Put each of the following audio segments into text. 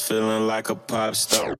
feeling like a pop star.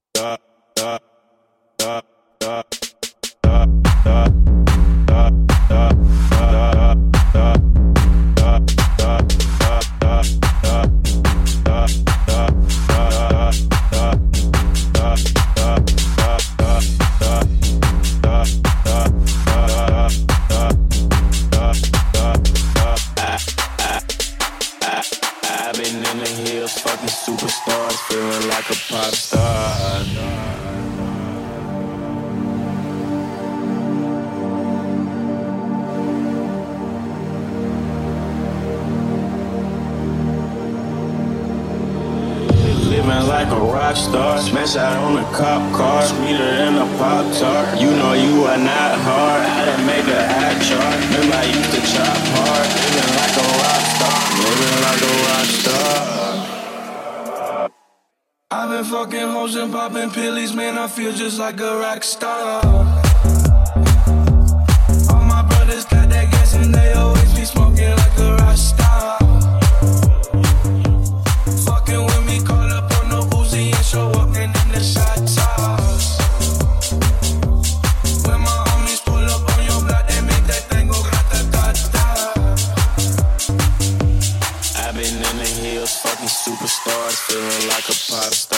five star.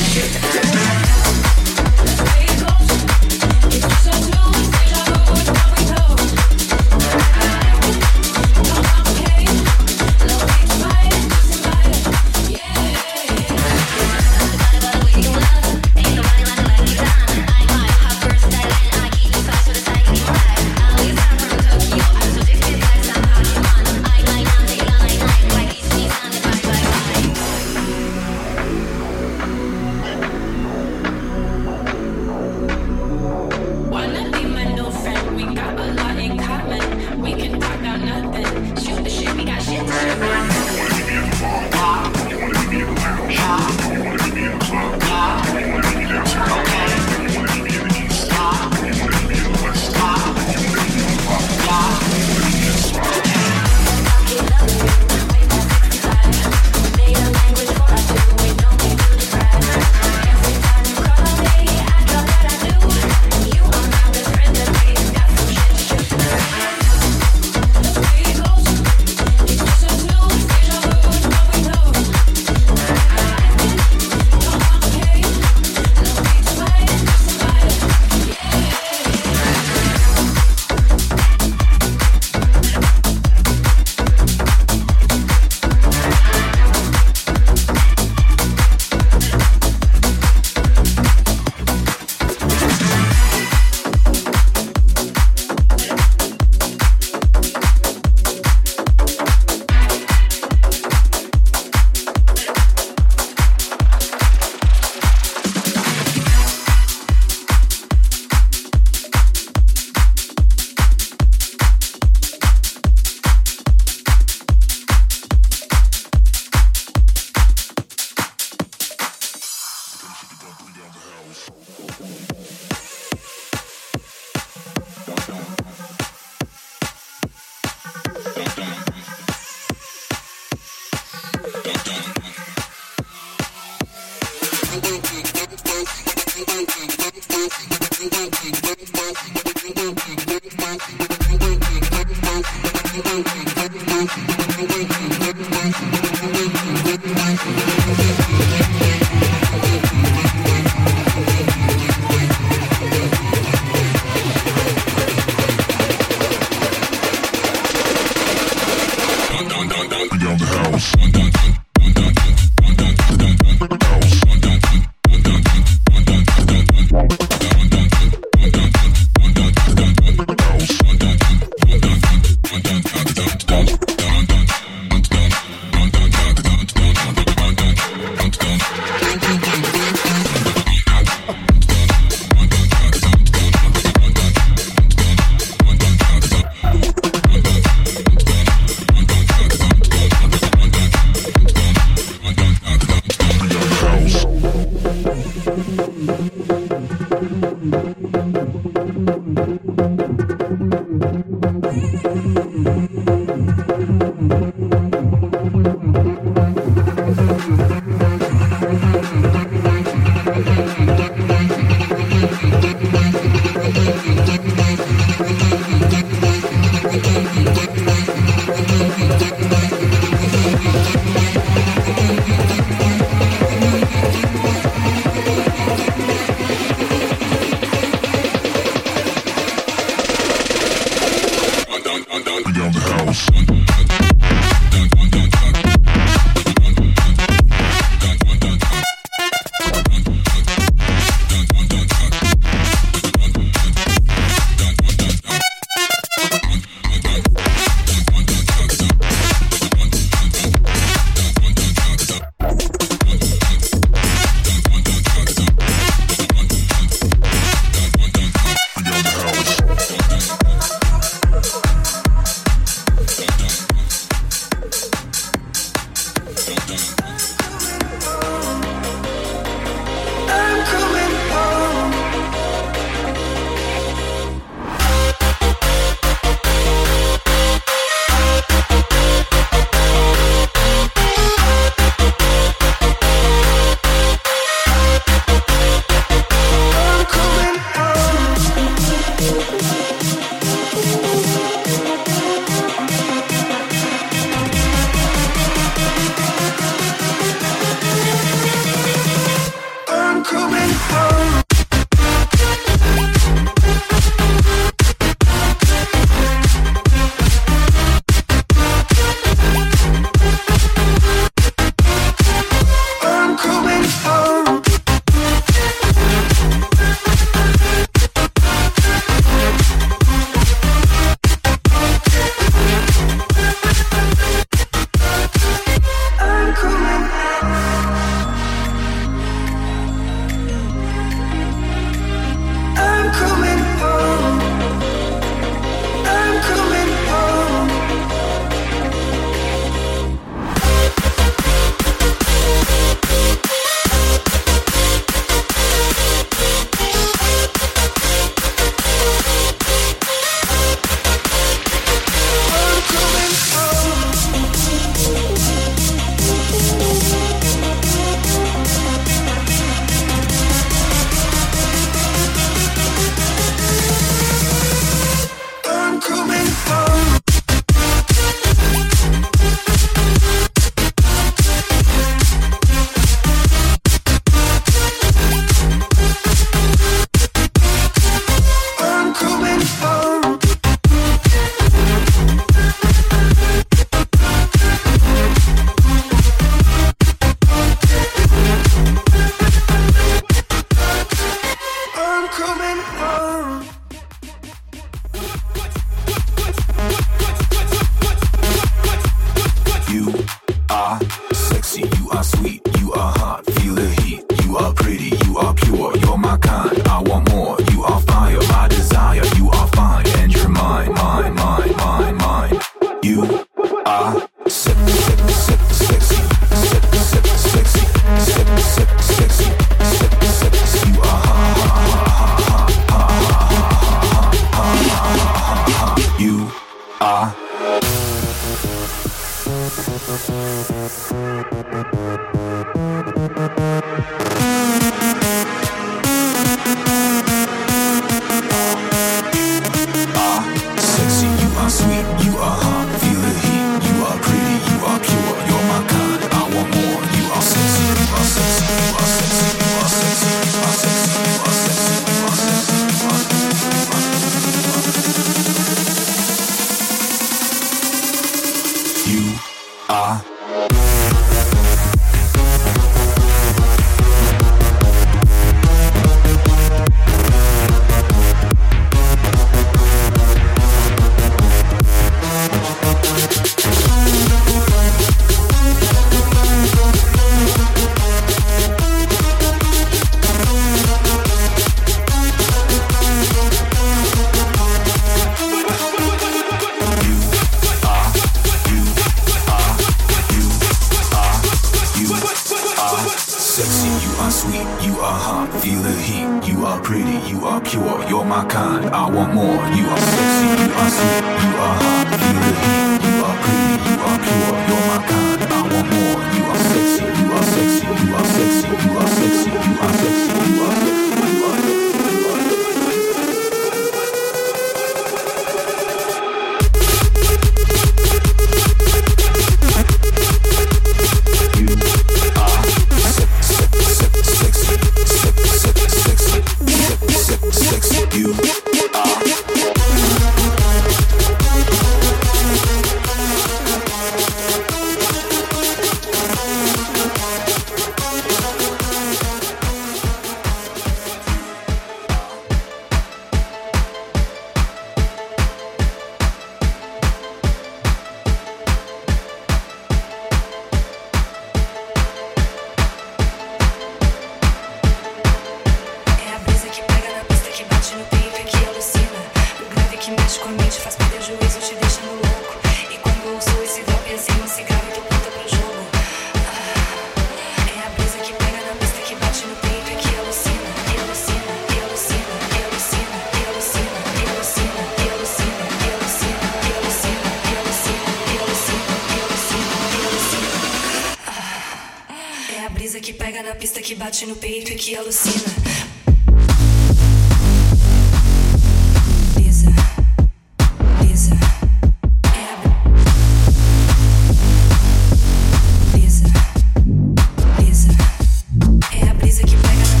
music you play.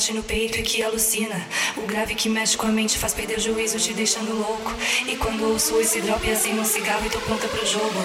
Bate no peito e que alucina. O grave que mexe com a mente faz perder o juízo, te deixando louco. E quando ouço esse drop assim um cigarro e tô pronta pro jogo.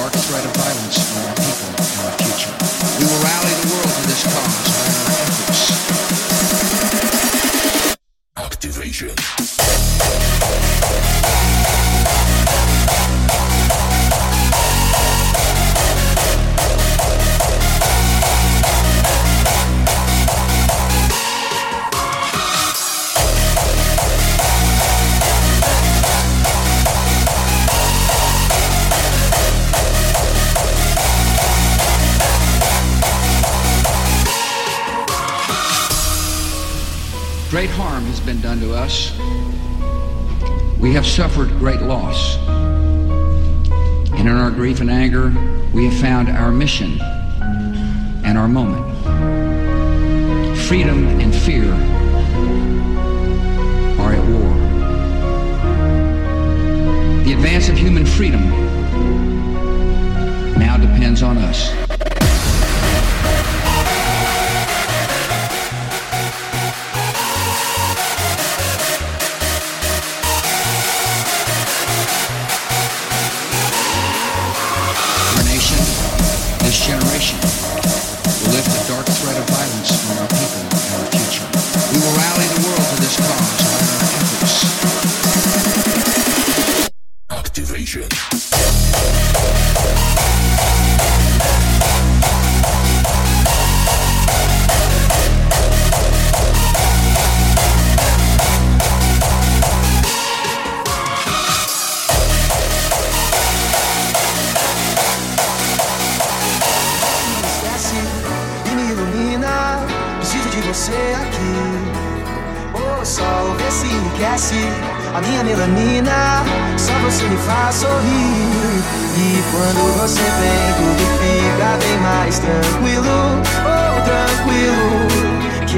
Dark threat of violence from our people found our mission and our moment. Freedom and fear are at war. The advance of human freedom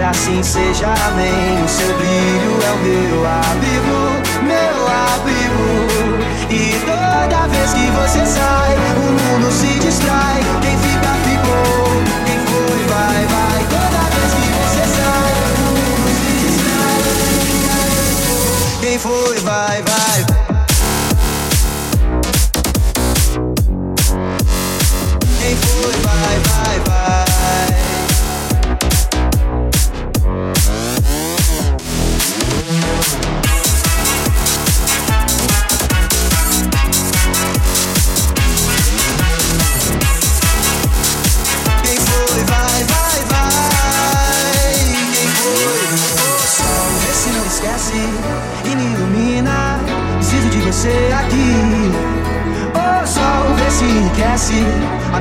Assim seja, amém. O seu brilho é o meu abrigo, meu abrigo. E toda vez que você sai, o mundo se distrai. Quem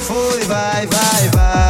foi, vai, vai, vai.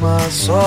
My soul.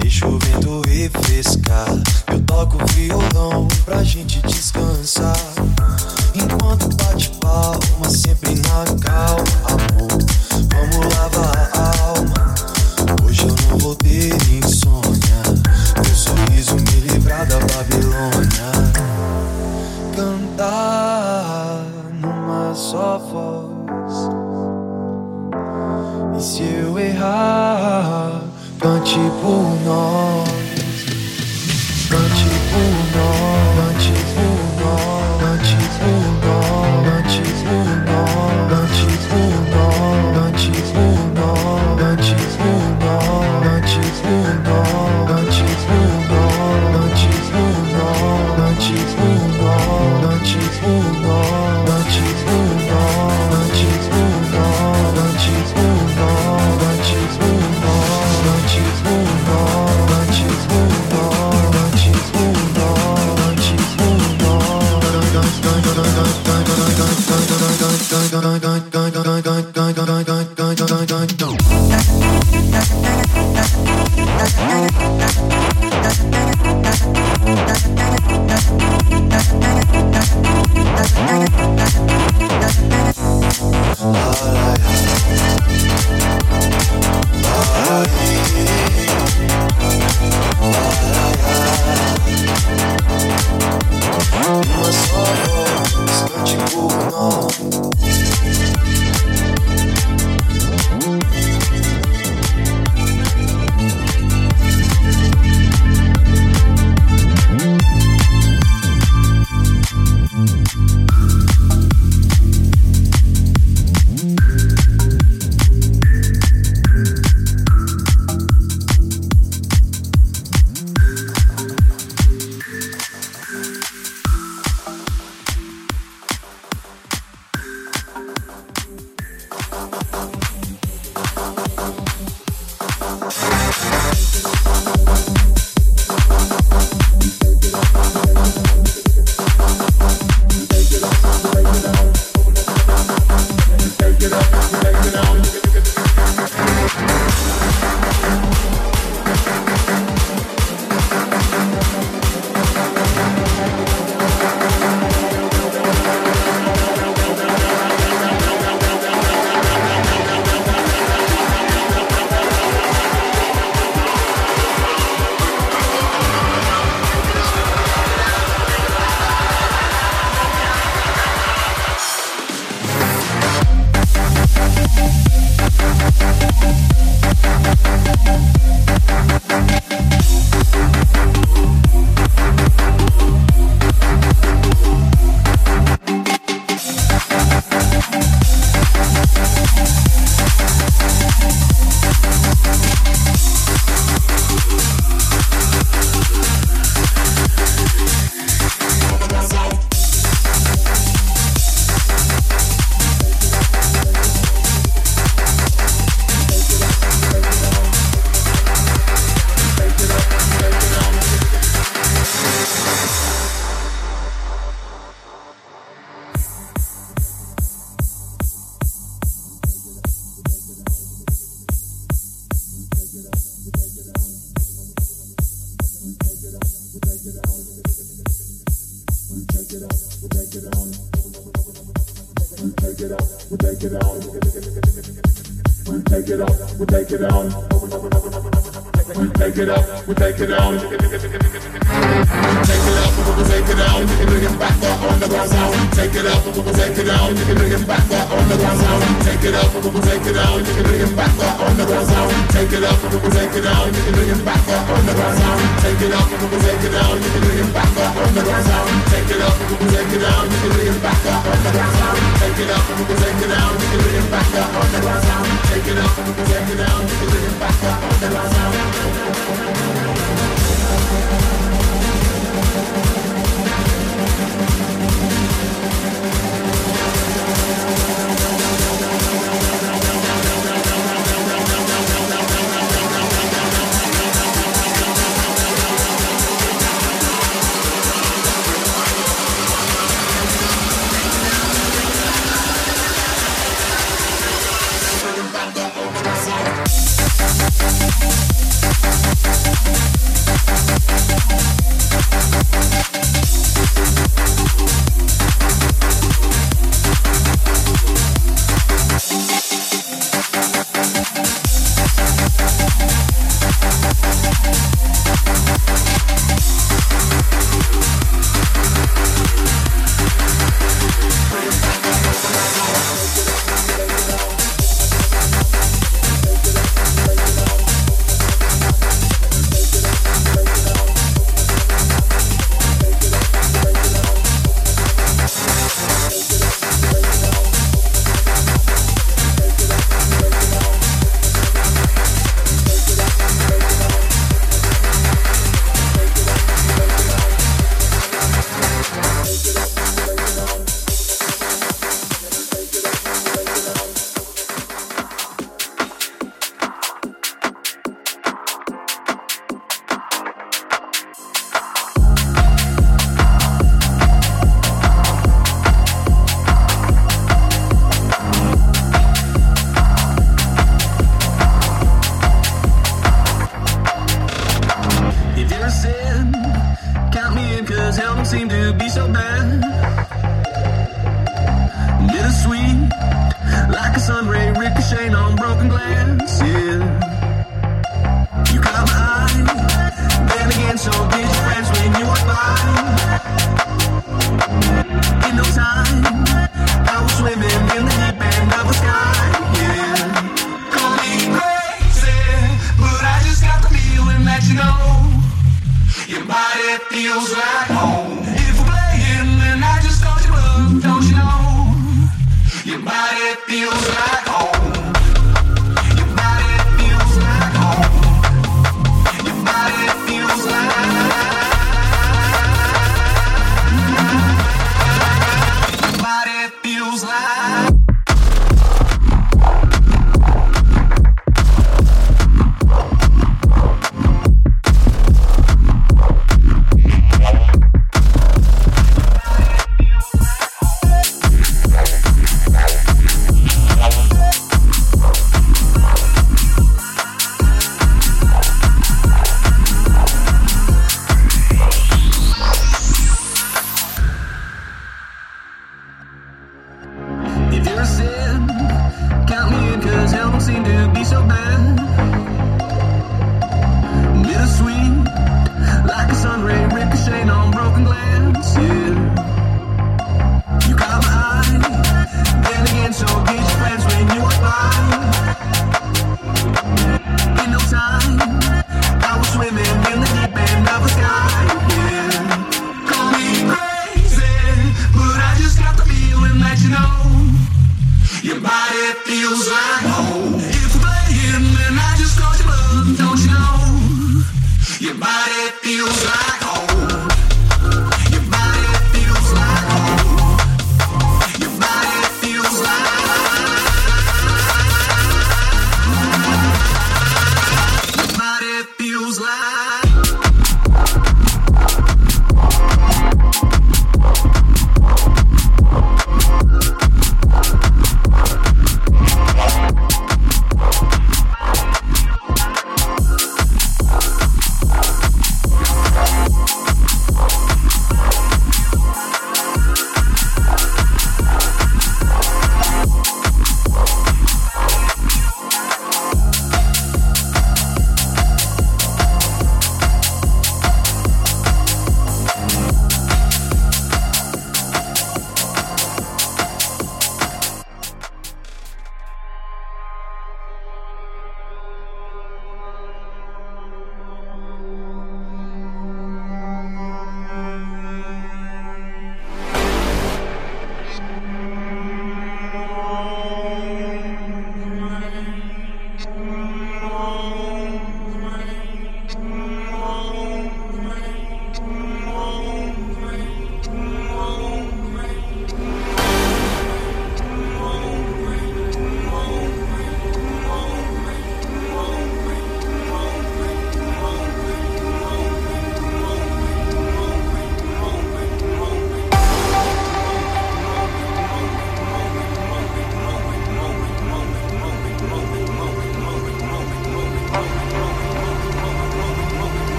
Deixa o vento refrescar. Eu toco violão pra gente descansar. Enquanto bate palma, sempre na calma, amor. Vamos lavar a alma. Hoje eu não vou ter insônia. Meu sorriso me livrar da Babilônia. Cantar numa só voz. E se eu errar, Un 不挠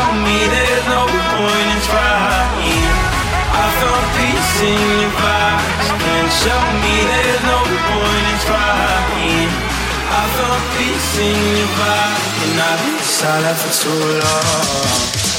told me there's no point in trying. I found peace in your vibes. Can show me there's no point in trying. I found peace in your vibes, and I've been silent for too long.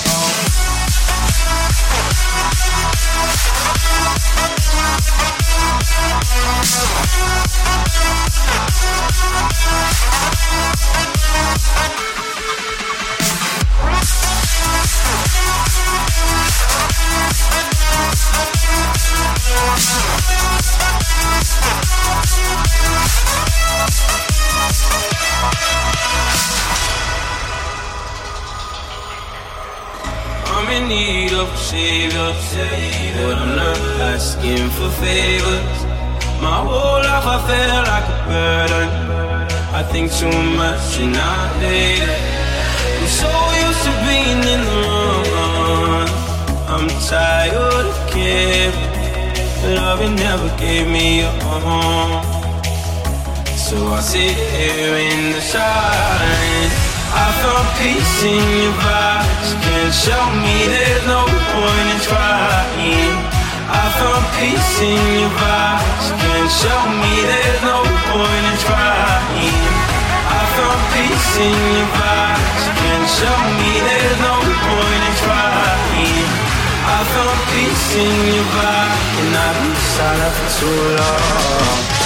think too much and I hate it. I'm so used to being in the wrong. I'm tired of caring. Love it never gave me a home. So I sit here in the silence. I found peace in your vibes. Can't show me there's no point in trying. I found peace in your vibes. Can't show me there's no point in trying no peace in your vibes. Can't show me there's no point in trying. I found peace in your vibe, and I've been silent for too long.